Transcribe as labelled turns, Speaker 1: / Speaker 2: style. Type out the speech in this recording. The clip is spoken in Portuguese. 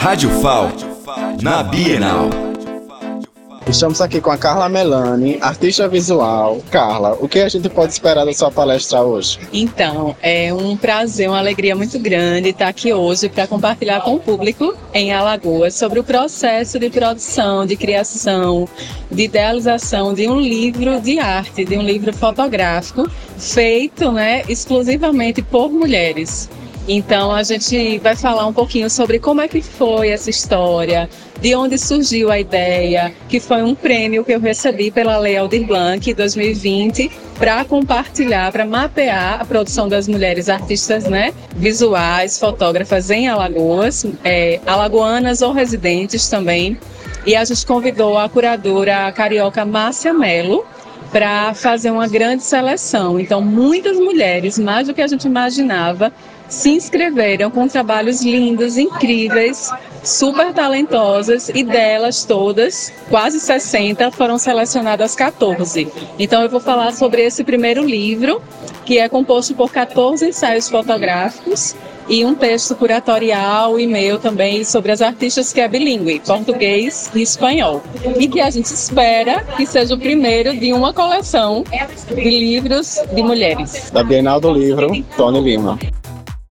Speaker 1: Rádio FAL, na Bienal.
Speaker 2: Estamos aqui com a Carla Melani, artista visual. Carla, o que a gente pode esperar da sua palestra hoje?
Speaker 3: Então, é um prazer, uma alegria muito grande estar aqui hoje para compartilhar com o público em Alagoas sobre o processo de produção, de criação, de idealização de um livro de arte, de um livro fotográfico feito né, exclusivamente por mulheres. Então a gente vai falar um pouquinho sobre como é que foi essa história, de onde surgiu a ideia, que foi um prêmio que eu recebi pela Lei Aldir Blanc 2020 para compartilhar, para mapear a produção das mulheres artistas, né, visuais, fotógrafas em Alagoas, é, alagoanas ou residentes também. E a gente convidou a curadora carioca Márcia Mello, para fazer uma grande seleção. Então, muitas mulheres, mais do que a gente imaginava, se inscreveram com trabalhos lindos, incríveis, super talentosas e delas todas, quase 60, foram selecionadas 14. Então eu vou falar sobre esse primeiro livro, que é composto por 14 ensaios fotográficos e um texto curatorial e meu também sobre as artistas que é bilíngue, português e espanhol. E que a gente espera que seja o primeiro de uma coleção de livros de mulheres.
Speaker 2: Da Bienal do Livro, Tony Lima.